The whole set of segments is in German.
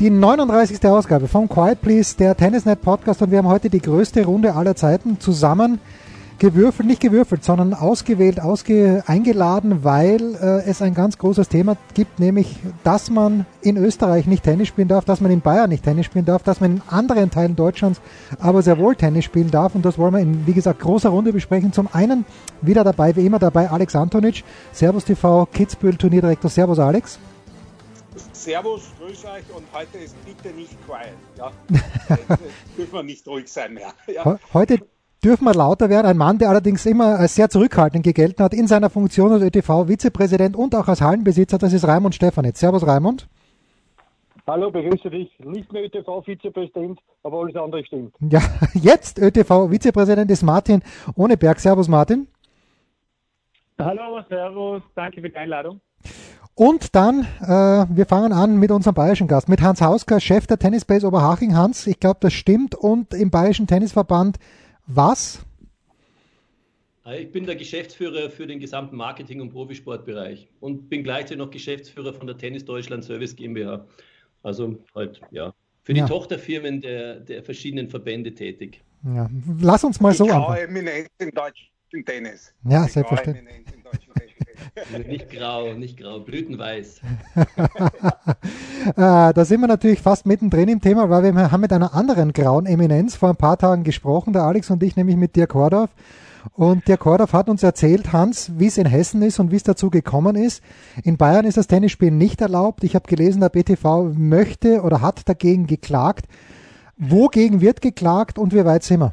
die 39. Ausgabe vom Quiet Please, der Tennisnet Podcast und wir haben heute die größte Runde aller Zeiten zusammen gewürfelt, nicht gewürfelt, sondern ausgewählt, ausge, eingeladen, weil äh, es ein ganz großes Thema gibt, nämlich, dass man in Österreich nicht Tennis spielen darf, dass man in Bayern nicht Tennis spielen darf, dass man in anderen Teilen Deutschlands aber sehr wohl Tennis spielen darf und das wollen wir in, wie gesagt, großer Runde besprechen. Zum einen wieder dabei, wie immer dabei, Alex Antonic, Servus TV, Kitzbühel Turnierdirektor, Servus Alex. Servus, grüß euch und heute ist bitte nicht quiet. Ja. dürfen wir nicht ruhig sein mehr. Ja. Heute dürfen wir lauter werden. Ein Mann, der allerdings immer als sehr zurückhaltend gegelten hat in seiner Funktion als ÖTV-Vizepräsident und auch als Hallenbesitzer, das ist Raimund Stefanitz. Servus Raimund. Hallo, begrüße dich. Nicht mehr ÖTV-Vizepräsident, aber alles andere stimmt. Ja, jetzt ÖTV-Vizepräsident ist Martin Ohneberg. Servus Martin. Hallo, Servus. Danke für die Einladung. Und dann, äh, wir fangen an mit unserem bayerischen Gast, mit Hans Hausker, Chef der Tennisbase Oberhaching. Hans, ich glaube, das stimmt. Und im Bayerischen Tennisverband was? Ich bin der Geschäftsführer für den gesamten Marketing- und Profisportbereich und bin gleichzeitig noch Geschäftsführer von der Tennis Deutschland Service GmbH. Also halt, ja, für die ja. Tochterfirmen der, der verschiedenen Verbände tätig. Ja, lass uns mal die so anfangen. Eminenz im deutschen Tennis. Ja, selbstverständlich. nicht grau, nicht grau, blütenweiß. äh, da sind wir natürlich fast mittendrin im Thema, weil wir haben mit einer anderen grauen Eminenz vor ein paar Tagen gesprochen, der Alex und ich, nämlich mit Dirk Hordorf. Und Dirk Hordorf hat uns erzählt, Hans, wie es in Hessen ist und wie es dazu gekommen ist. In Bayern ist das Tennisspielen nicht erlaubt. Ich habe gelesen, der BTV möchte oder hat dagegen geklagt. Wogegen wird geklagt und wie weit sind wir?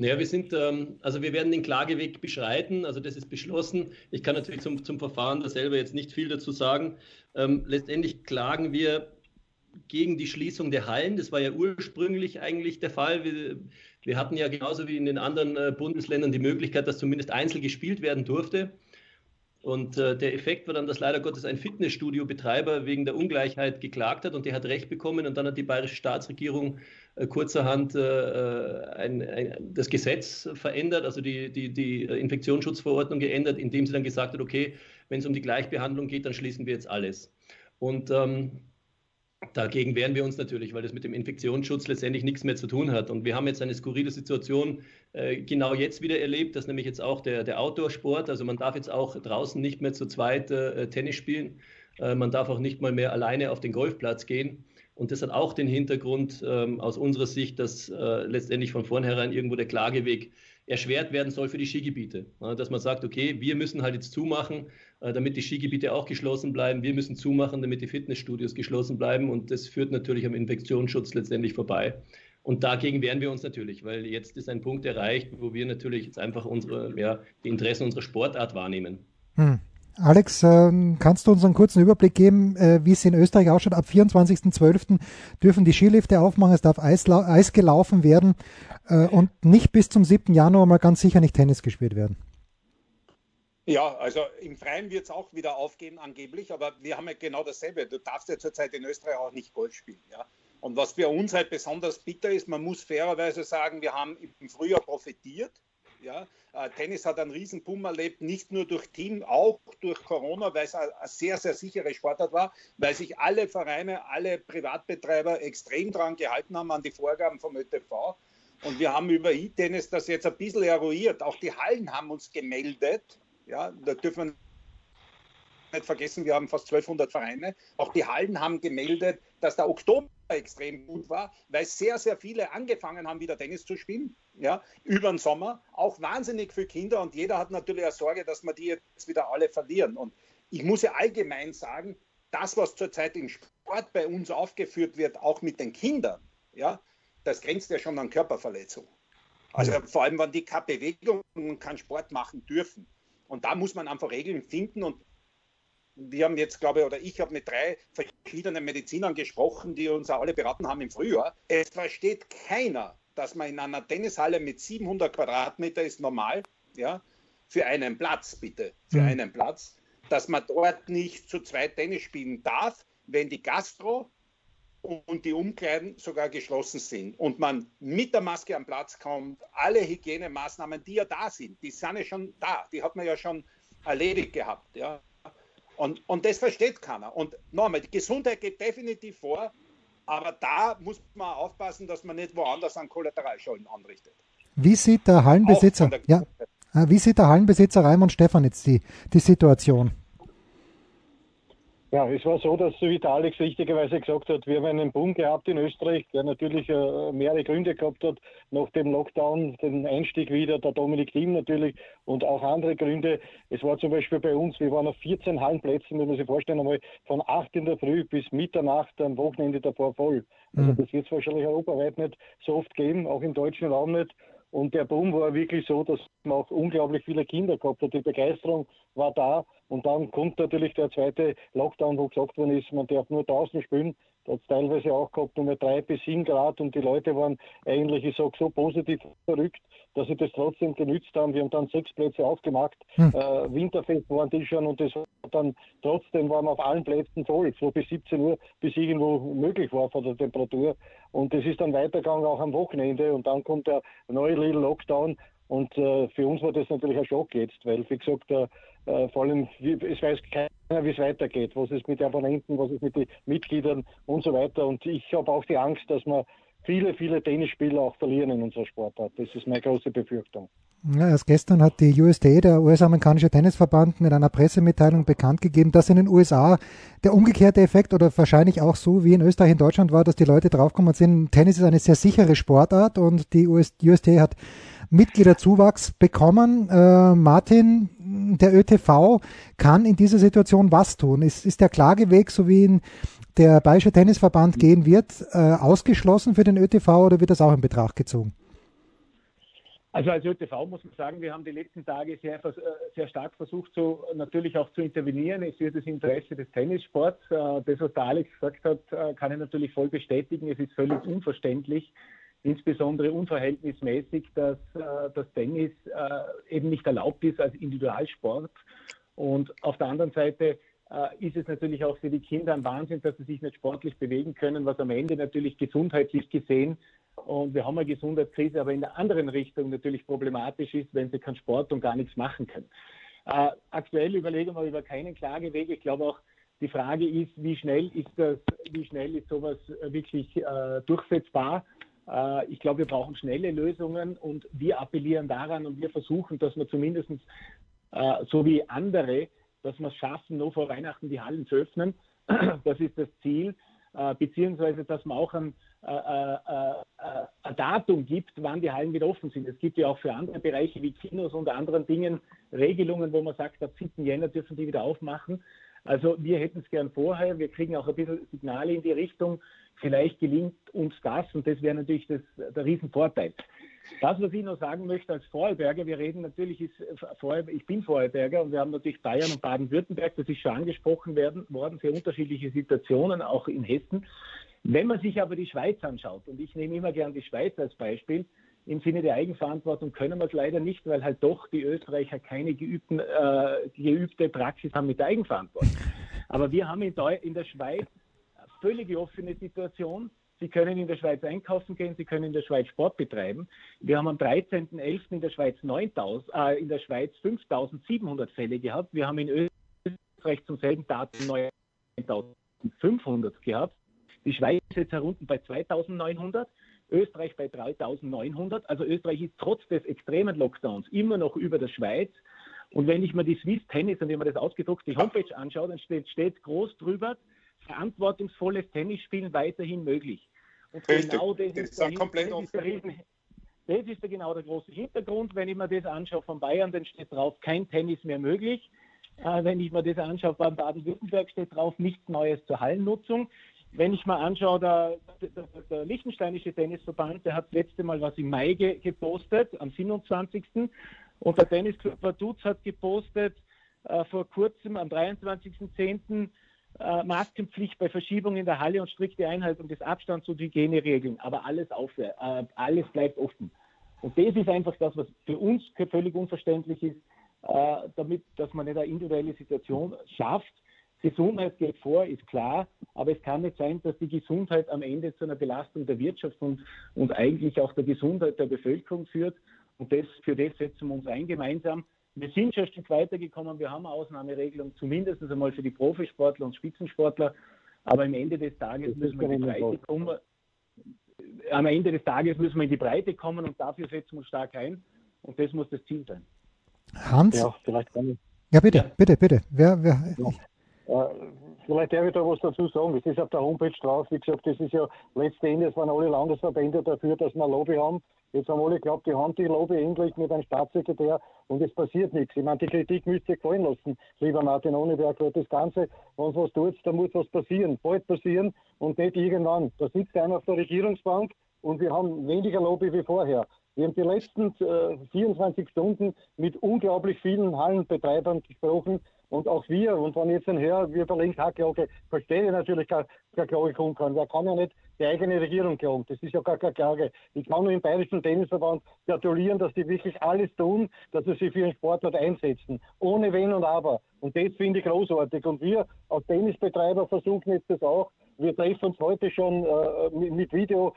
Naja, wir sind, ähm, also wir werden den Klageweg beschreiten, also das ist beschlossen. Ich kann natürlich zum, zum Verfahren da selber jetzt nicht viel dazu sagen. Ähm, letztendlich klagen wir gegen die Schließung der Hallen. Das war ja ursprünglich eigentlich der Fall. Wir, wir hatten ja genauso wie in den anderen äh, Bundesländern die Möglichkeit, dass zumindest einzeln gespielt werden durfte. Und äh, der Effekt war dann, dass leider Gottes ein Fitnessstudio-Betreiber wegen der Ungleichheit geklagt hat und der hat Recht bekommen und dann hat die bayerische Staatsregierung kurzerhand äh, ein, ein, das Gesetz verändert, also die, die, die Infektionsschutzverordnung geändert, indem sie dann gesagt hat, okay, wenn es um die Gleichbehandlung geht, dann schließen wir jetzt alles. Und ähm, Dagegen wehren wir uns natürlich, weil das mit dem Infektionsschutz letztendlich nichts mehr zu tun hat. Und wir haben jetzt eine skurrile Situation äh, genau jetzt wieder erlebt, dass nämlich jetzt auch der, der Outdoor-Sport, also man darf jetzt auch draußen nicht mehr zu zweit äh, Tennis spielen, äh, man darf auch nicht mal mehr alleine auf den Golfplatz gehen. Und das hat auch den Hintergrund ähm, aus unserer Sicht, dass äh, letztendlich von vornherein irgendwo der Klageweg erschwert werden soll für die Skigebiete. Ja, dass man sagt, okay, wir müssen halt jetzt zumachen, äh, damit die Skigebiete auch geschlossen bleiben. Wir müssen zumachen, damit die Fitnessstudios geschlossen bleiben. Und das führt natürlich am Infektionsschutz letztendlich vorbei. Und dagegen wehren wir uns natürlich, weil jetzt ist ein Punkt erreicht, wo wir natürlich jetzt einfach unsere, ja, die Interessen unserer Sportart wahrnehmen. Hm. Alex, ähm, kannst du uns einen kurzen Überblick geben, äh, wie es in Österreich ausschaut? Ab 24.12. dürfen die Skilifte aufmachen, es darf Eis, Eis gelaufen werden äh, und nicht bis zum 7. Januar mal ganz sicher nicht Tennis gespielt werden. Ja, also im Freien wird es auch wieder aufgehen angeblich, aber wir haben ja genau dasselbe. Du darfst ja zurzeit in Österreich auch nicht Golf spielen. Ja? Und was für uns halt besonders bitter ist, man muss fairerweise sagen, wir haben im Frühjahr profitiert. Ja? Äh, Tennis hat einen riesen Boom erlebt, nicht nur durch Team, auch durch Corona, weil es eine sehr, sehr sichere Sportart war, weil sich alle Vereine, alle Privatbetreiber extrem daran gehalten haben an die Vorgaben vom ÖTV. Und wir haben über E-Tennis das jetzt ein bisschen eruiert. Auch die Hallen haben uns gemeldet, ja, da dürfen wir nicht vergessen, wir haben fast 1200 Vereine. Auch die Hallen haben gemeldet, dass der Oktober extrem gut war, weil sehr, sehr viele angefangen haben, wieder Tennis zu spielen, ja, über den Sommer. Auch wahnsinnig für Kinder und jeder hat natürlich eine Sorge, dass wir die jetzt wieder alle verlieren. Und ich muss ja allgemein sagen, das, was zurzeit im Sport bei uns aufgeführt wird, auch mit den Kindern, ja, das grenzt ja schon an Körperverletzung. Also ja. vor allem, wenn die keine Bewegung und keinen Sport machen dürfen. Und da muss man einfach Regeln finden. Und wir haben jetzt, glaube ich, oder ich habe mit drei verschiedenen Medizinern gesprochen, die uns alle beraten haben im Frühjahr. Es versteht keiner, dass man in einer Tennishalle mit 700 Quadratmeter ist normal, ja, für einen Platz bitte, für mhm. einen Platz, dass man dort nicht zu zweit Tennis spielen darf, wenn die Gastro und die Umkleiden sogar geschlossen sind und man mit der Maske am Platz kommt, alle Hygienemaßnahmen, die ja da sind, die sind ja schon da, die hat man ja schon erledigt gehabt. Ja. Und, und das versteht keiner. Und nochmal, die Gesundheit geht definitiv vor, aber da muss man aufpassen, dass man nicht woanders an Kollateralschulden anrichtet. Wie sieht der Hallenbesitzer, der ja, äh, wie sieht der Hallenbesitzer Raimund Stefan jetzt die, die Situation? Ja, es war so, dass, wie der Alex richtigerweise gesagt hat, wir haben einen Boom gehabt in Österreich, der natürlich äh, mehrere Gründe gehabt hat. Nach dem Lockdown, den Einstieg wieder, der Dominik Thiem natürlich und auch andere Gründe. Es war zum Beispiel bei uns, wir waren auf 14 Hallenplätzen, muss man sich vorstellen, einmal von 8 in der Früh bis Mitternacht am Wochenende davor voll. Also mhm. das wird es wahrscheinlich europaweit nicht so oft geben, auch im deutschen Raum nicht. Und der Boom war wirklich so, dass man auch unglaublich viele Kinder gehabt hat. Die Begeisterung war da. Und dann kommt natürlich der zweite Lockdown, wo gesagt worden ist, man darf nur draußen spielen. Hat es teilweise auch gehabt, nur drei bis sieben Grad. Und die Leute waren eigentlich, ich sage so positiv verrückt, dass sie das trotzdem genützt haben. Wir haben dann sechs Plätze aufgemacht. Hm. Äh, Winterfest waren die schon und das war dann trotzdem waren auf allen Plätzen voll, so bis 17 Uhr, bis irgendwo möglich war von der Temperatur. Und das ist dann weitergegangen auch am Wochenende und dann kommt der neue Little Lockdown. Und äh, für uns war das natürlich ein Schock jetzt, weil, wie gesagt, äh, äh vor allem, es weiß keiner, wie es weitergeht, was ist mit den Abonnenten, was ist mit den Mitgliedern und so weiter. Und ich habe auch die Angst, dass wir viele, viele Tennisspieler auch verlieren in unserer Sportart. Das ist meine große Befürchtung. Ja, erst gestern hat die USDA, der US-amerikanische Tennisverband, mit einer Pressemitteilung bekannt gegeben, dass in den USA der umgekehrte Effekt oder wahrscheinlich auch so wie in Österreich, in Deutschland war, dass die Leute draufgekommen sind, Tennis ist eine sehr sichere Sportart und die US hat Mitgliederzuwachs bekommen. Äh, Martin, der ÖTV kann in dieser Situation was tun? Ist, ist der Klageweg, so wie ihn der Bayerische Tennisverband gehen wird, äh, ausgeschlossen für den ÖTV oder wird das auch in Betracht gezogen? Also als ÖTV muss man sagen, wir haben die letzten Tage sehr, äh, sehr stark versucht, so natürlich auch zu intervenieren. Es wird das Interesse des Tennissports. Äh, das, was der Alex gesagt hat, äh, kann ich natürlich voll bestätigen. Es ist völlig unverständlich, insbesondere unverhältnismäßig, dass das Tennis eben nicht erlaubt ist als Individualsport. Und auf der anderen Seite ist es natürlich auch für die Kinder ein Wahnsinn, dass sie sich nicht sportlich bewegen können, was am Ende natürlich gesundheitlich gesehen und wir haben eine Gesundheitskrise, aber in der anderen Richtung natürlich problematisch ist, wenn sie keinen Sport und gar nichts machen können. Äh, aktuell überlegen wir über keinen Klageweg. Ich glaube auch, die Frage ist, wie schnell ist das, wie schnell ist sowas wirklich äh, durchsetzbar? Äh, ich glaube, wir brauchen schnelle Lösungen und wir appellieren daran und wir versuchen, dass wir zumindest äh, so wie andere, dass wir es schaffen, nur vor Weihnachten die Hallen zu öffnen. Das ist das Ziel, äh, beziehungsweise dass wir auch ein äh, äh, äh, ein Datum gibt, wann die Hallen wieder offen sind. Es gibt ja auch für andere Bereiche wie Kinos und anderen Dingen Regelungen, wo man sagt, ab 7. Jänner dürfen die wieder aufmachen. Also wir hätten es gern vorher. Wir kriegen auch ein bisschen Signale in die Richtung. Vielleicht gelingt uns das und das wäre natürlich das, der Riesenvorteil. Das, was ich noch sagen möchte als Vorarlberger, wir reden natürlich, ist, ich bin Vorarlberger und wir haben natürlich Bayern und Baden-Württemberg, das ist schon angesprochen werden, worden, sehr unterschiedliche Situationen, auch in Hessen. Wenn man sich aber die Schweiz anschaut, und ich nehme immer gern die Schweiz als Beispiel, im Sinne der Eigenverantwortung können wir es leider nicht, weil halt doch die Österreicher keine geübten, äh, geübte Praxis haben mit der Eigenverantwortung. Aber wir haben in, in der Schweiz völlig offene Situation. Sie können in der Schweiz einkaufen gehen, Sie können in der Schweiz Sport betreiben. Wir haben am 13.11. in der Schweiz 9000, äh, in der Schweiz 5.700 Fälle gehabt. Wir haben in Österreich zum selben Datum 9.500 gehabt. Die Schweiz ist jetzt herunten bei 2900, Österreich bei 3900. Also Österreich ist trotz des extremen Lockdowns immer noch über der Schweiz. Und wenn ich mir die Swiss Tennis und wenn man das ausgedruckt die Homepage anschaue, dann steht, steht groß drüber, verantwortungsvolles Tennisspielen weiterhin möglich. Und Richtig. genau das, das ist, der, komplett das ist der Riesen, das ist genau der große Hintergrund. Wenn ich mir das anschaue von Bayern, dann steht drauf, kein Tennis mehr möglich. Äh, wenn ich mir das anschaue, beim Baden-Württemberg steht drauf, nichts Neues zur Hallennutzung. Wenn ich mal anschaue, der, der, der Liechtensteinische Tennisverband, der hat das letzte Mal was im Mai ge gepostet, am 27. Und der Tennisclub Vaduz hat gepostet äh, vor kurzem, am 23.10., äh, Maskenpflicht bei Verschiebung in der Halle und strikte Einhaltung des Abstands und Hygieneregeln. Aber alles, auf, äh, alles bleibt offen. Und das ist einfach das, was für uns völlig unverständlich ist, äh, damit, dass man nicht eine individuelle Situation schafft. Gesundheit geht vor, ist klar, aber es kann nicht sein, dass die Gesundheit am Ende zu einer Belastung der Wirtschaft und, und eigentlich auch der Gesundheit der Bevölkerung führt. Und das, für das setzen wir uns ein gemeinsam. Wir sind schon ein Stück weitergekommen. Wir haben eine Ausnahmeregelung, zumindest einmal für die Profisportler und Spitzensportler. Aber am Ende des Tages müssen wir in die Breite kommen. Am Ende des Tages müssen wir in die Breite kommen und dafür setzen wir uns stark ein. Und das muss das Ziel sein. Hans? Ja, vielleicht kann ich. Ja, bitte, ja. bitte, bitte. Wer, wer, ja. Äh, vielleicht darf ich da was dazu sagen. Es ist auf der Homepage drauf. Wie gesagt, das ist ja letzten Endes waren alle Landesverbände dafür, dass wir Lobby haben. Jetzt haben alle geglaubt, die haben die Lobby endlich mit einem Staatssekretär und es passiert nichts. Ich meine, die Kritik müsst ihr gefallen lassen, lieber Martin Ohneberg, weil das Ganze, wenn es was tut, da muss was passieren, bald passieren und nicht irgendwann. Da sitzt einer auf der Regierungsbank und wir haben weniger Lobby wie vorher. Wir haben die letzten äh, 24 Stunden mit unglaublich vielen Hallenbetreibern gesprochen und auch wir. Und wenn ich jetzt ein höre, wir überlegen Hackklage, verstehe ich natürlich keine, keine Klage kommen kann. Wer kann ja nicht die eigene Regierung klagen. Das ist ja gar keine Klage. Ich kann nur im Bayerischen Tennisverband gratulieren, dass die wirklich alles tun, dass sie sich für den Sportler einsetzen. Ohne Wenn und Aber. Und das finde ich großartig. Und wir als Tennisbetreiber versuchen jetzt das auch. Wir treffen uns heute schon äh, mit, Video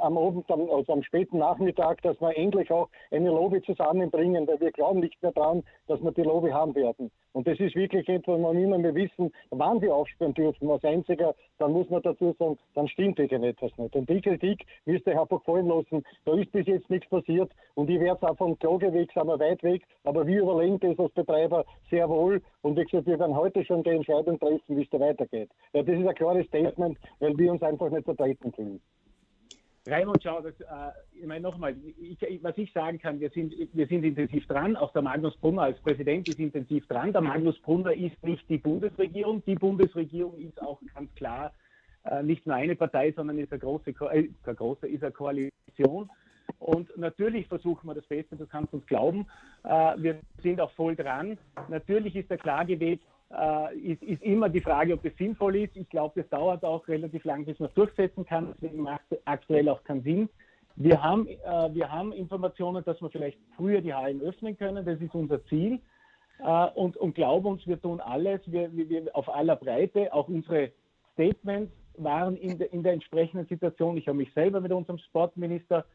am Abend, also am späten Nachmittag, dass wir endlich auch eine Lobby zusammenbringen, weil wir glauben nicht mehr daran, dass wir die Lobby haben werden. Und das ist wirklich etwas, man immer mehr wissen, wann wir aufsperren dürfen. Als einziger, dann muss man dazu sagen, dann stimmt wegen etwas nicht. Und die Kritik müsste ich einfach fallen lassen. Da ist bis jetzt nichts passiert und ich werde es auch vom Klageweg, sind wir weit weg, aber wir überlegen das als Betreiber sehr wohl. Und wie gesagt, wir werden heute schon die Entscheidung treffen, wie es da weitergeht. Ja, das ist ein klares Statement, weil wir uns einfach nicht vertreten fühlen. Raimund, schau, das, äh, ich meine nochmal, was ich sagen kann, wir sind, wir sind intensiv dran. Auch der Magnus Brunner als Präsident ist intensiv dran. Der Magnus Brunner ist nicht die Bundesregierung. Die Bundesregierung ist auch ganz klar äh, nicht nur eine Partei, sondern ist eine große, äh, große ist eine Koalition. Und natürlich versuchen wir das Beste, du kannst uns glauben. Äh, wir sind auch voll dran. Natürlich ist der Klageweg ist, ist, immer die Frage, ob das sinnvoll ist. Ich glaube, das dauert auch relativ lang, bis man es durchsetzen kann. Deswegen macht es aktuell auch keinen Sinn. Wir haben, äh, wir haben Informationen, dass wir vielleicht früher die Hallen öffnen können. Das ist unser Ziel. Äh, und, und glauben uns, wir tun alles wir, wir, auf aller Breite. Auch unsere Statements waren in, de, in der entsprechenden Situation. Ich habe mich selber mit unserem Sportminister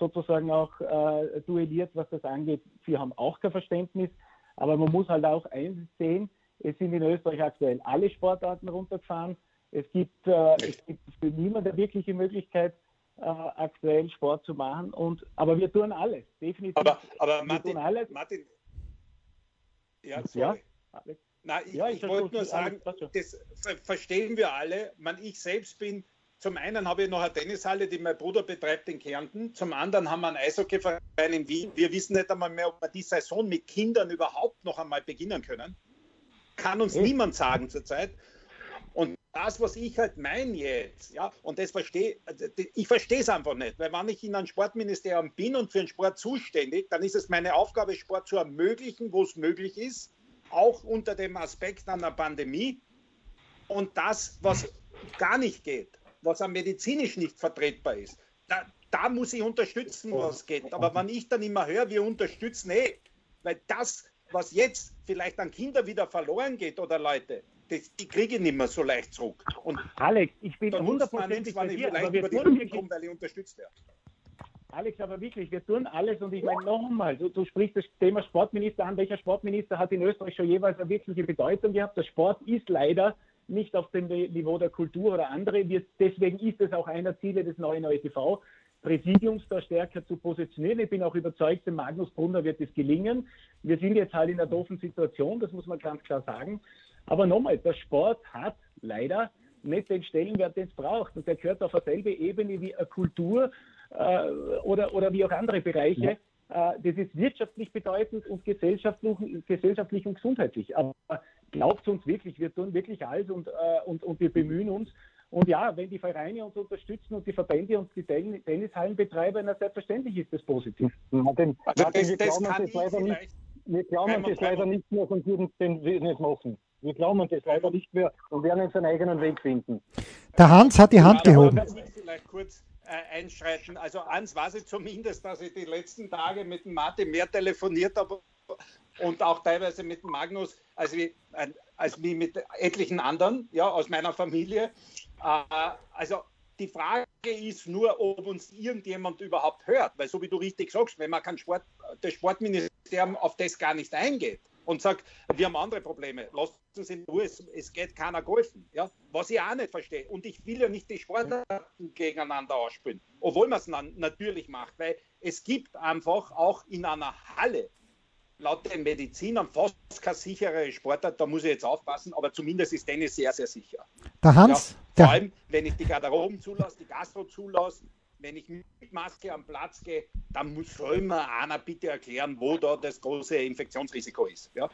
sozusagen auch äh, duelliert, was das angeht. Wir haben auch kein Verständnis. Aber man muss halt auch einsehen, es sind in Österreich aktuell alle Sportarten runtergefahren. Es gibt, äh, es gibt für niemanden eine wirkliche Möglichkeit, äh, aktuell Sport zu machen. Und, aber wir tun alles, definitiv. Aber, aber Martin, alles. Martin, ja, sorry. Ja, Nein, ich, ja, ich, ich wollte nur sagen, das verstehen wir alle. Man, ich selbst bin, zum einen habe ich noch eine Tennishalle, die mein Bruder betreibt in Kärnten. Zum anderen haben wir einen Eishockeyverein in Wien. Wir wissen nicht einmal mehr, ob wir die Saison mit Kindern überhaupt noch einmal beginnen können. Kann uns niemand sagen zurzeit. Und das, was ich halt meine jetzt, ja, und das verstehe, ich verstehe es einfach nicht, weil wenn ich in einem Sportministerium bin und für den Sport zuständig, dann ist es meine Aufgabe, Sport zu ermöglichen, wo es möglich ist, auch unter dem Aspekt einer Pandemie. Und das, was gar nicht geht, was am medizinisch nicht vertretbar ist, da, da muss ich unterstützen, was geht. Aber wenn ich dann immer höre, wir unterstützen, nee, weil das was jetzt vielleicht an Kinder wieder verloren geht oder Leute, das, die kriege ich nicht mehr so leicht zurück. Und Alex, ich bin hundertprozentig bei dir, aber wir tun wirklich, weil ich unterstützt werde. Alex, aber wirklich, wir tun alles und ich meine nochmal, du, du sprichst das Thema Sportminister an. Welcher Sportminister hat in Österreich schon jeweils eine wirkliche Bedeutung gehabt? Der Sport ist leider nicht auf dem Niveau der Kultur oder andere. Wir, deswegen ist es auch einer Ziele des neuen ÖTV, Präsidiums da stärker zu positionieren. Ich bin auch überzeugt, dem Magnus Brunner wird es gelingen. Wir sind jetzt halt in einer doofen Situation, das muss man ganz klar sagen. Aber nochmal, der Sport hat leider nicht den Stellenwert, den es braucht. Und der gehört auf derselbe Ebene wie eine Kultur äh, oder, oder wie auch andere Bereiche. Ja. Äh, das ist wirtschaftlich bedeutend und gesellschaftlich, gesellschaftlich und gesundheitlich. Aber glaubt uns wirklich, wir tun wirklich alles und, äh, und, und wir bemühen uns. Und ja, wenn die Vereine uns unterstützen und die Verbände und die Tennishallenbetreiber, na selbstverständlich ist das positiv. Martin, also das, wir glauben das, das leider nicht, wir glauben das leider nicht mehr und würden den nicht machen. Wir glauben das leider nicht mehr und werden unseren eigenen Weg finden. Der Hans hat die Hand ja, gehoben. Vielleicht kurz äh, einschreiten. Also eins weiß ich zumindest, dass ich die letzten Tage mit dem Martin mehr telefoniert habe und auch teilweise mit dem Magnus als wie, als wie mit etlichen anderen ja, aus meiner Familie. Äh, also die Frage ist nur, ob uns irgendjemand überhaupt hört, weil so wie du richtig sagst, wenn man kein Sport, das Sportministerium auf das gar nicht eingeht, und sagt, wir haben andere Probleme, lasst uns in Ruhe, es, geht keiner golfen. Ja? Was ich auch nicht verstehe. Und ich will ja nicht die Sportarten gegeneinander ausspielen, obwohl man es natürlich macht, weil es gibt einfach auch in einer Halle laut den Medizinern fast keine sichere Sportart, da muss ich jetzt aufpassen, aber zumindest ist Tennis sehr, sehr sicher. Der Hans? Ja, vor allem, wenn ich die Garderoben zulasse, die Gastro zulasse, wenn ich mit Maske am Platz gehe, dann muss, soll mir einer bitte erklären, wo da das große Infektionsrisiko ist. Ja?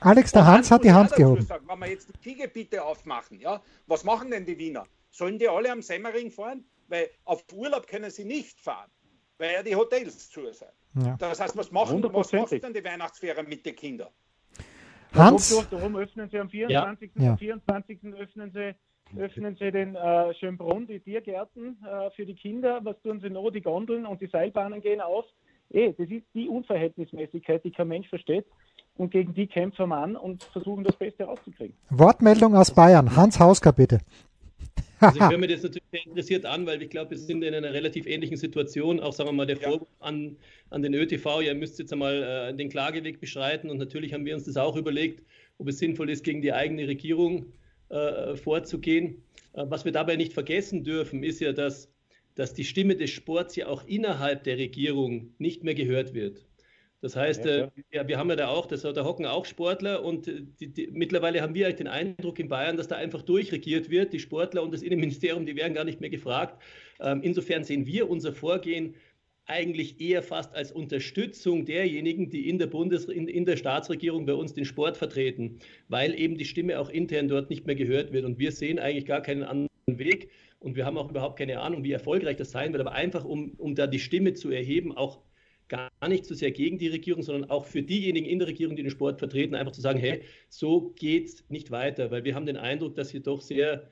Alex, der Hans hat die Hand gehoben. Sagen, wenn wir jetzt die Skigebiete aufmachen, ja, was machen denn die Wiener? Sollen die alle am Semmering fahren? Weil auf Urlaub können sie nicht fahren, weil ja die Hotels zu sind. Ja. Das heißt, was machen was macht denn die Weihnachtsferien mit den Kindern? Hans? Darum öffnen sie am 24. Ja. Am 24. öffnen sie öffnen sie den äh, Schönbrunn, die Tiergärten äh, für die Kinder. Was tun sie noch? Die Gondeln und die Seilbahnen gehen auf. Eh, das ist die Unverhältnismäßigkeit, die kein Mensch versteht. Und gegen die kämpfen wir an und versuchen das Beste rauszukriegen. Wortmeldung aus Bayern. Hans Hausker, bitte. Also ich höre mir das natürlich sehr interessiert an, weil ich glaube, wir sind in einer relativ ähnlichen Situation. Auch sagen wir mal der Vorwurf an, an den ÖTV, ihr müsst jetzt einmal äh, den Klageweg beschreiten. Und natürlich haben wir uns das auch überlegt, ob es sinnvoll ist, gegen die eigene Regierung äh, vorzugehen. Äh, was wir dabei nicht vergessen dürfen, ist ja, dass, dass die Stimme des Sports ja auch innerhalb der Regierung nicht mehr gehört wird. Das heißt, ja, äh, ja, wir haben ja da auch, das, da hocken auch Sportler und die, die, mittlerweile haben wir eigentlich den Eindruck in Bayern, dass da einfach durchregiert wird. Die Sportler und das Innenministerium, die werden gar nicht mehr gefragt. Ähm, insofern sehen wir unser Vorgehen eigentlich eher fast als Unterstützung derjenigen, die in der Bundes in, in, der Staatsregierung bei uns den Sport vertreten, weil eben die Stimme auch intern dort nicht mehr gehört wird. Und wir sehen eigentlich gar keinen anderen Weg und wir haben auch überhaupt keine Ahnung, wie erfolgreich das sein wird. Aber einfach, um, um da die Stimme zu erheben, auch gar nicht so sehr gegen die Regierung, sondern auch für diejenigen in der Regierung, die den Sport vertreten, einfach zu sagen, hey, so geht es nicht weiter, weil wir haben den Eindruck, dass hier doch sehr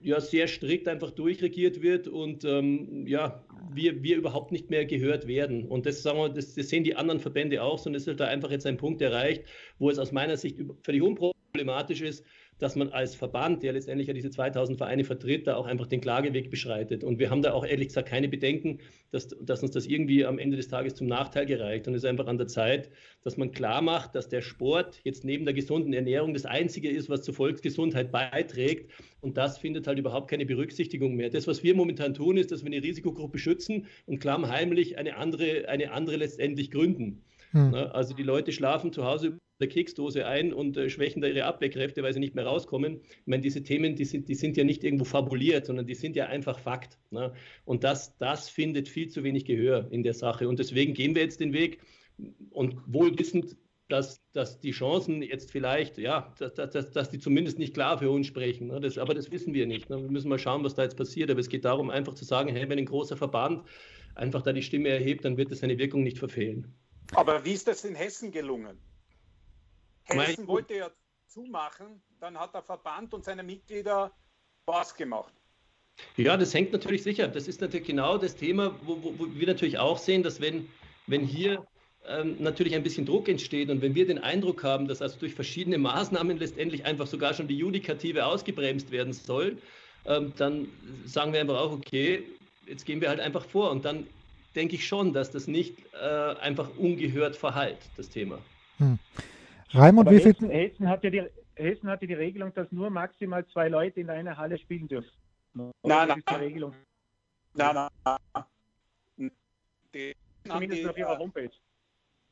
ja, sehr strikt einfach durchregiert wird und ähm, ja, wir, wir überhaupt nicht mehr gehört werden. Und das, sagen wir, das, das sehen die anderen Verbände auch, sondern es ist da einfach jetzt ein Punkt erreicht, wo es aus meiner Sicht völlig unproblematisch ist, dass man als Verband, der letztendlich ja diese 2000 Vereine vertritt, da auch einfach den Klageweg beschreitet. Und wir haben da auch ehrlich gesagt keine Bedenken, dass, dass uns das irgendwie am Ende des Tages zum Nachteil gereicht. Und es ist einfach an der Zeit, dass man klar macht, dass der Sport jetzt neben der gesunden Ernährung das Einzige ist, was zur Volksgesundheit beiträgt. Und das findet halt überhaupt keine Berücksichtigung mehr. Das, was wir momentan tun, ist, dass wir eine Risikogruppe schützen und klammheimlich eine andere, eine andere letztendlich gründen. Hm. Ne? Also die Leute schlafen zu Hause der Keksdose ein und äh, schwächen da ihre Abwehrkräfte, weil sie nicht mehr rauskommen. Ich meine, diese Themen, die sind, die sind ja nicht irgendwo fabuliert, sondern die sind ja einfach Fakt. Ne? Und das, das findet viel zu wenig Gehör in der Sache. Und deswegen gehen wir jetzt den Weg und wohl wissend, dass, dass die Chancen jetzt vielleicht, ja, dass, dass, dass die zumindest nicht klar für uns sprechen. Ne? Das, aber das wissen wir nicht. Ne? Wir müssen mal schauen, was da jetzt passiert. Aber es geht darum, einfach zu sagen, hey, wenn ein großer Verband einfach da die Stimme erhebt, dann wird es seine Wirkung nicht verfehlen. Aber wie ist das in Hessen gelungen? Hessen wollte ja zumachen, dann hat der Verband und seine Mitglieder was gemacht. Ja, das hängt natürlich sicher. Das ist natürlich genau das Thema, wo, wo, wo wir natürlich auch sehen, dass wenn, wenn hier ähm, natürlich ein bisschen Druck entsteht und wenn wir den Eindruck haben, dass also durch verschiedene Maßnahmen letztendlich einfach sogar schon die Judikative ausgebremst werden soll, ähm, dann sagen wir einfach auch, okay, jetzt gehen wir halt einfach vor und dann denke ich schon, dass das nicht äh, einfach ungehört verhallt, das Thema. Hm. Raimund, wie viel? Hessen, Hessen, hat ja die, Hessen hatte die Regelung, dass nur maximal zwei Leute in einer Halle spielen dürfen. Nein, nein. Die Regelung. Nein, nein. Die Zumindest die, auf ihrer Homepage.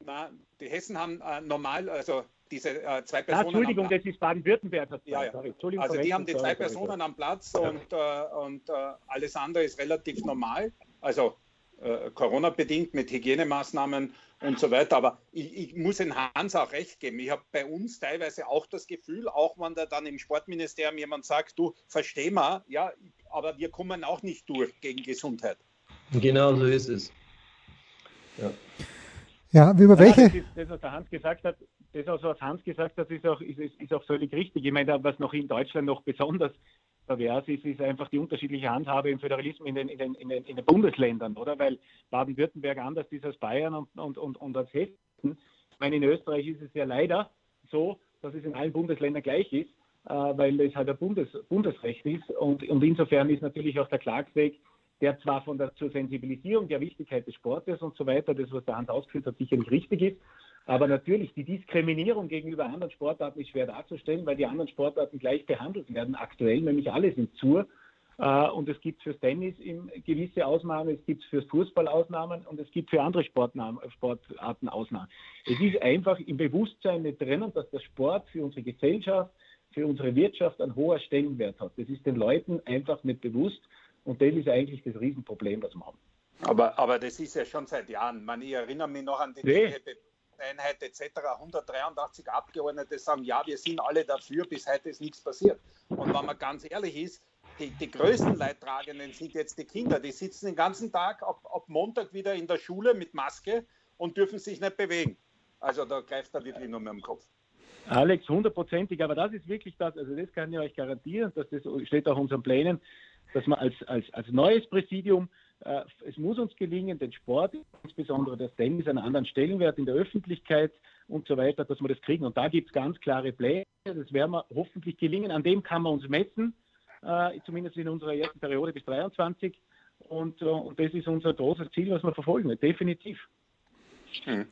Nein, die Hessen haben äh, normal, also diese äh, zwei Personen. Ah, Entschuldigung, das ist Baden-Württemberg. Ja, ja. Also die haben die zwei Personen am Platz und, äh, und äh, alles andere ist relativ normal. Also äh, Corona-bedingt mit Hygienemaßnahmen und so weiter. Aber ich, ich muss in Hans auch recht geben. Ich habe bei uns teilweise auch das Gefühl, auch wenn da dann im Sportministerium jemand sagt, du versteh mal, ja, aber wir kommen auch nicht durch gegen Gesundheit. Genau so ist es. Ja. Ja, über welche? Ja, das, ist, das, was der Hans gesagt hat, das, was Hans gesagt hat, ist auch, ist, ist auch völlig richtig. Ich meine, was noch in Deutschland noch besonders pervers ist, ist einfach die unterschiedliche Handhabe im Föderalismus in den, in den, in den, in den Bundesländern, oder? Weil Baden-Württemberg anders ist als Bayern und, und, und, und als Hessen. Ich meine, in Österreich ist es ja leider so, dass es in allen Bundesländern gleich ist, äh, weil es halt ein Bundes, Bundesrecht ist. Und, und insofern ist natürlich auch der Klagsweg der zwar von der zur Sensibilisierung der Wichtigkeit des Sportes und so weiter, das was der Hans ausgeführt hat, sicherlich richtig ist, aber natürlich die Diskriminierung gegenüber anderen Sportarten ist schwer darzustellen, weil die anderen Sportarten gleich behandelt werden aktuell, nämlich alle sind zur. Äh, und es gibt fürs Tennis gewisse Ausnahmen, es gibt fürs Fußball Ausnahmen und es gibt für andere Sportarten Ausnahmen. Es ist einfach im Bewusstsein nicht drinnen, dass der Sport für unsere Gesellschaft, für unsere Wirtschaft einen hohen Stellenwert hat. Das ist den Leuten einfach nicht bewusst. Und das ist eigentlich das Riesenproblem, was wir haben. Aber, aber das ist ja schon seit Jahren. Man, ich erinnere mich noch an die nee. Einheit etc. 183 Abgeordnete sagen, ja, wir sind alle dafür, bis heute ist nichts passiert. Und wenn man ganz ehrlich ist, die, die größten Leidtragenden sind jetzt die Kinder. Die sitzen den ganzen Tag ab, ab Montag wieder in der Schule mit Maske und dürfen sich nicht bewegen. Also da greift er wirklich nur mehr im Kopf. Alex, hundertprozentig, aber das ist wirklich das, also das kann ich euch garantieren, dass das steht auch unseren Plänen, dass man als, als, als neues Präsidium, es muss uns gelingen, den Sport, insbesondere das Tennis, einen anderen Stellenwert in der Öffentlichkeit und so weiter, dass wir das kriegen. Und da gibt es ganz klare Pläne, das werden wir hoffentlich gelingen. An dem kann man uns messen, äh, zumindest in unserer ersten Periode bis 23. Und, äh, und das ist unser großes Ziel, was wir verfolgen, definitiv. Hm.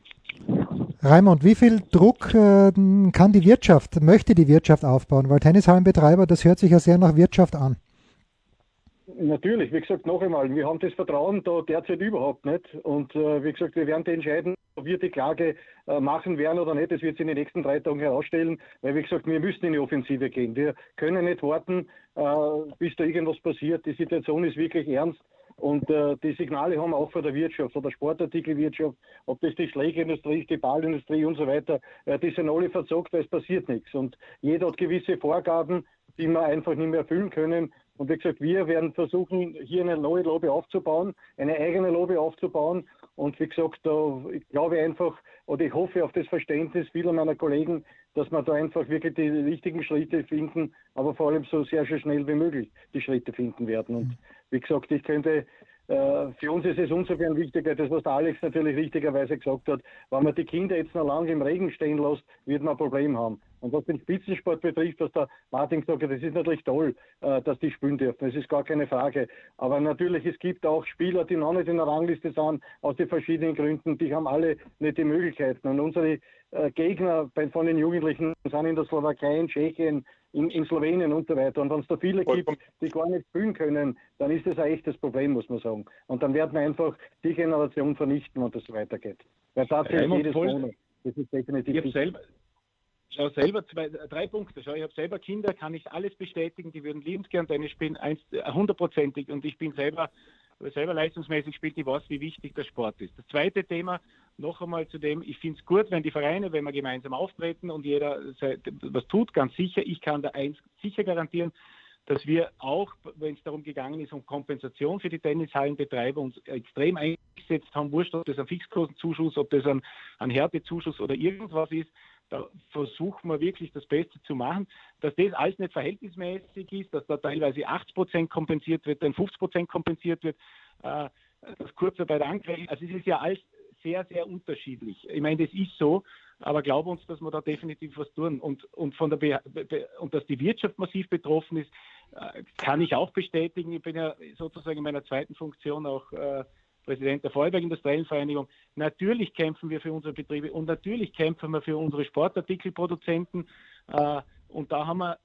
Raimund, wie viel Druck äh, kann die Wirtschaft, möchte die Wirtschaft aufbauen? Weil Tennishallenbetreiber, das hört sich ja sehr nach Wirtschaft an. Natürlich, wie gesagt, noch einmal, wir haben das Vertrauen da derzeit überhaupt nicht. Und äh, wie gesagt, wir werden entscheiden, ob wir die Klage äh, machen werden oder nicht. Das wird sich in den nächsten drei Tagen herausstellen, weil, wie gesagt, wir müssen in die Offensive gehen. Wir können nicht warten, äh, bis da irgendwas passiert. Die Situation ist wirklich ernst. Und äh, die Signale haben wir auch von der Wirtschaft, von der Sportartikelwirtschaft, ob das die Schlägerindustrie ist, die Ballindustrie und so weiter, äh, die sind alle verzockt, weil es passiert nichts. Und jeder hat gewisse Vorgaben, die wir einfach nicht mehr erfüllen können. Und wie gesagt, wir werden versuchen, hier eine neue Lobby aufzubauen, eine eigene Lobby aufzubauen. Und wie gesagt, da, ich glaube einfach, oder ich hoffe auf das Verständnis vieler meiner Kollegen, dass wir da einfach wirklich die richtigen Schritte finden, aber vor allem so sehr, sehr schnell wie möglich die Schritte finden werden. Und wie gesagt, ich könnte äh, für uns ist es insofern wichtiger, das was der Alex natürlich richtigerweise gesagt hat, wenn man die Kinder jetzt noch lange im Regen stehen lässt, wird man ein Problem haben. Und was den Spitzensport betrifft, was der Martin gesagt hat, das ist natürlich toll, äh, dass die spielen dürfen. Das ist gar keine Frage. Aber natürlich, es gibt auch Spieler, die noch nicht in der Rangliste sind, aus den verschiedenen Gründen, die haben alle nicht die Möglichkeiten. Und unsere äh, Gegner von den Jugendlichen sind in der Slowakei, in Tschechien, in, in Slowenien und so weiter. Und wenn es da viele gibt, die gar nicht spielen können, dann ist das ein echtes Problem, muss man sagen. Und dann werden wir einfach die Generation vernichten, wenn das so weitergeht. Weil tatsächlich jedes Monat. Das ist definitiv. Ich selber, schau selber zwei, drei Punkte. Schau, ich habe selber Kinder, kann ich alles bestätigen, die würden liebend gern Tennis spielen, hundertprozentig. Und ich bin selber selber leistungsmäßig spielt, ich weiß, wie wichtig der Sport ist. Das zweite Thema, noch einmal zu dem, ich finde es gut, wenn die Vereine, wenn wir gemeinsam auftreten und jeder was tut, ganz sicher. Ich kann da eins sicher garantieren, dass wir auch, wenn es darum gegangen ist, um Kompensation für die Tennishallenbetreiber uns extrem eingesetzt haben, wurscht, ob das ein Fixkostenzuschuss, ob das ein, ein Härtezuschuss oder irgendwas ist, da versuchen wir wirklich das Beste zu machen. Dass das alles nicht verhältnismäßig ist, dass da teilweise 80 Prozent kompensiert wird, dann 50 Prozent kompensiert wird, äh, das Kurzarbeit angreifen. Also es ist ja alles sehr, sehr unterschiedlich. Ich meine, das ist so, aber glaub uns, dass wir da definitiv was tun. Und, und, von der Be und dass die Wirtschaft massiv betroffen ist, äh, kann ich auch bestätigen. Ich bin ja sozusagen in meiner zweiten Funktion auch äh, Präsident der Vorarlberg Industriellen Vereinigung. Natürlich kämpfen wir für unsere Betriebe und natürlich kämpfen wir für unsere Sportartikelproduzenten. Äh, und da haben wir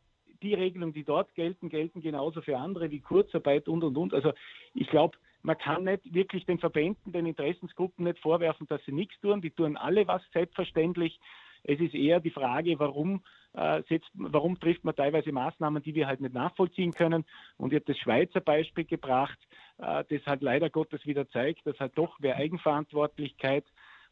die Regelungen, die dort gelten, gelten genauso für andere wie Kurzarbeit und und und. Also ich glaube, man kann nicht wirklich den Verbänden, den Interessensgruppen nicht vorwerfen, dass sie nichts tun. Die tun alle was, selbstverständlich. Es ist eher die Frage, warum äh, setzt, warum trifft man teilweise Maßnahmen, die wir halt nicht nachvollziehen können. Und ich habe das Schweizer Beispiel gebracht, äh, das halt leider Gottes wieder zeigt, dass halt doch mehr Eigenverantwortlichkeit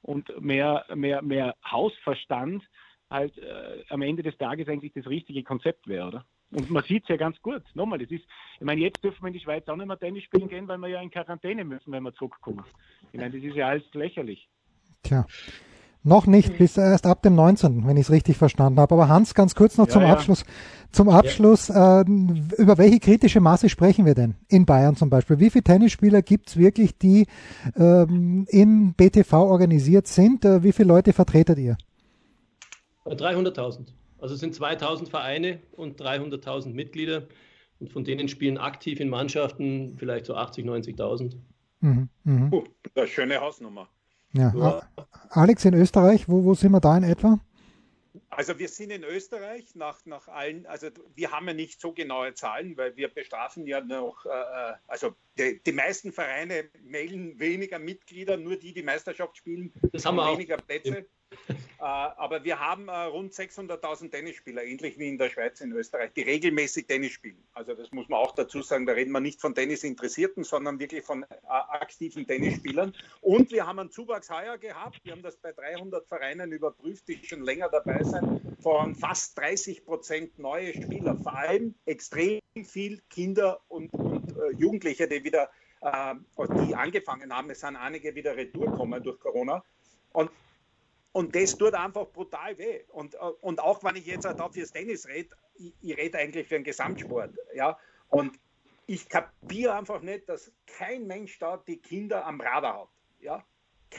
und mehr, mehr, mehr Hausverstand halt äh, am Ende des Tages eigentlich das richtige Konzept wäre, oder? Und man sieht es ja ganz gut. Nochmal, das ist, ich meine, jetzt dürfen wir in die Schweiz auch nicht mehr Tennis spielen gehen, weil wir ja in Quarantäne müssen, wenn wir zurückkommen. Ich meine, das ist ja alles lächerlich. Tja. Noch nicht, bis erst ab dem 19., wenn ich es richtig verstanden habe. Aber Hans, ganz kurz noch ja, zum ja. Abschluss. Zum Abschluss, ja. äh, über welche kritische Masse sprechen wir denn in Bayern zum Beispiel? Wie viele Tennisspieler gibt es wirklich, die ähm, im BTV organisiert sind? Äh, wie viele Leute vertretet ihr? 300.000. Also es sind 2000 Vereine und 300.000 Mitglieder und von denen spielen aktiv in Mannschaften vielleicht so 80, 90.000. Mhm, mh. oh, eine schöne Hausnummer. Ja. ja. Alex, in Österreich, wo, wo sind wir da in etwa? Also wir sind in Österreich nach, nach allen, also wir haben ja nicht so genaue Zahlen, weil wir bestrafen ja noch, äh, äh also die, die, meisten Vereine melden weniger Mitglieder, nur die, die Meisterschaft spielen, das haben wir weniger auch. Plätze. Äh, aber wir haben äh, rund 600.000 Tennisspieler, ähnlich wie in der Schweiz, in Österreich, die regelmäßig Tennis spielen. Also das muss man auch dazu sagen, da reden wir nicht von Tennisinteressierten, sondern wirklich von äh, aktiven Tennisspielern. Und wir haben einen Zuwachs heuer gehabt, wir haben das bei 300 Vereinen überprüft, die schon länger dabei sind, von fast 30 Prozent neue Spieler, vor allem extrem viel Kinder und, und äh, Jugendliche, die wieder äh, die angefangen haben. Es sind einige wieder retour gekommen durch Corona. Und und das tut einfach brutal weh. Und, äh, und auch wenn ich jetzt da fürs Tennis rede, ich, ich rede eigentlich für den Gesamtsport. Ja? Und ich kapiere einfach nicht, dass kein Mensch da die Kinder am Radar hat. Ja?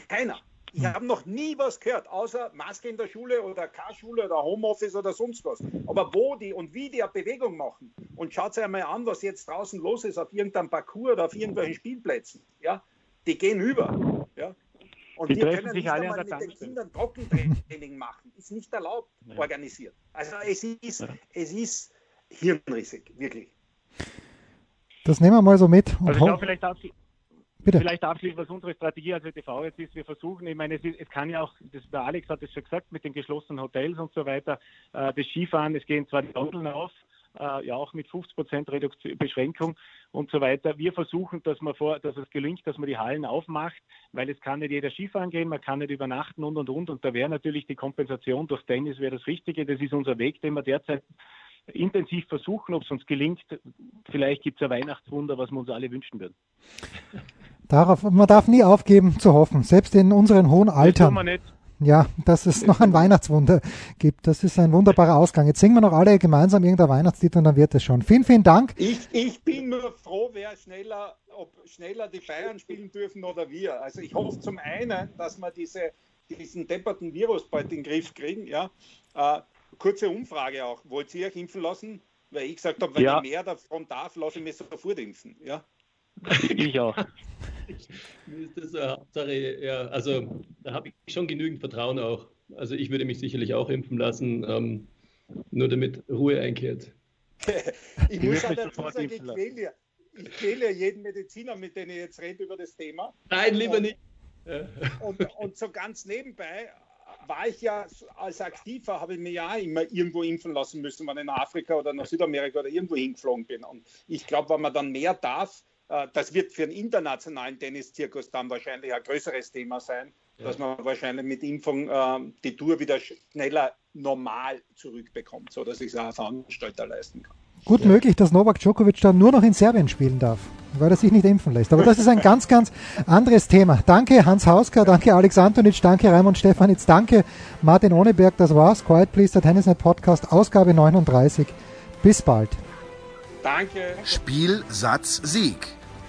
Keiner. Ich habe noch nie was gehört, außer Maske in der Schule oder K-Schule oder Homeoffice oder sonst was. Aber wo die und wie die eine Bewegung machen. Und schaut sich einmal an, was jetzt draußen los ist auf irgendeinem Parcours oder auf irgendwelchen Spielplätzen. Ja? Die gehen über. Ja? Und die wir können nicht einmal mit den Kindern Trockentraining machen. Ist nicht erlaubt, ja. organisiert. Also es ist, ja. es ist hirnrissig, wirklich. Das nehmen wir mal so mit. also ich glaube, vielleicht darf ich, Bitte. Vielleicht abschließend, was unsere Strategie als ÖTV jetzt ist, wir versuchen, ich meine, es, ist, es kann ja auch, das, der Alex hat es schon gesagt, mit den geschlossenen Hotels und so weiter, äh, das Skifahren, es gehen zwar die Gondeln auf, äh, ja auch mit 50 Prozent Beschränkung und so weiter. Wir versuchen, dass, man vor, dass es gelingt, dass man die Hallen aufmacht, weil es kann nicht jeder Skifahren gehen, man kann nicht übernachten und und und. Und da wäre natürlich die Kompensation durch Tennis wäre das Richtige. Das ist unser Weg, den wir derzeit intensiv versuchen, ob es uns gelingt. Vielleicht gibt es ein Weihnachtswunder, was wir uns alle wünschen würden. Darauf, man darf nie aufgeben zu hoffen, selbst in unseren hohen Altern. Ja, dass es noch ein Weihnachtswunder gibt. Das ist ein wunderbarer Ausgang. Jetzt singen wir noch alle gemeinsam irgendein Weihnachtstitel und dann wird es schon. Vielen, vielen Dank. Ich, ich bin nur froh, wer schneller, ob schneller die Bayern spielen dürfen oder wir. Also ich hoffe zum einen, dass wir diese, diesen depperten Virus bald in den Griff kriegen. Ja. Äh, kurze Umfrage auch. Wollt ihr euch impfen lassen? Weil ich gesagt habe, wenn ja. ich mehr davon darf, lasse ich mich sofort impfen. Ja. Ich auch. Mir ist das eine Hauptsache, ja, also da habe ich schon genügend Vertrauen auch. Also ich würde mich sicherlich auch impfen lassen, ähm, nur damit Ruhe einkehrt. ich muss auch dazu sagen, ich quäle, ja, ich quäle ja jeden Mediziner, mit dem ich jetzt rede über das Thema. Nein, lieber und, nicht. Und, und so ganz nebenbei war ich ja als Aktiver, habe ich mir ja immer irgendwo impfen lassen müssen, wenn ich nach Afrika oder nach Südamerika oder irgendwo hingeflogen bin. Und ich glaube, wenn man dann mehr darf, äh, das wird für einen internationalen Tenniszirkus dann wahrscheinlich ein größeres Thema sein, ja. dass man wahrscheinlich mit Impfung äh, die Tour wieder schneller normal zurückbekommt, sodass ich es auch als Veranstalter leisten kann. Gut ja. möglich, dass Novak Djokovic dann nur noch in Serbien spielen darf, weil er sich nicht impfen lässt. Aber das ist ein ganz, ganz anderes Thema. Danke Hans Hausker, danke Alex Antonic, danke Raimund Stefanitz, danke Martin Ohneberg. Das war's. Quiet Please, der Tennisnet Podcast, Ausgabe 39. Bis bald. Danke. Spiel, Satz, Sieg.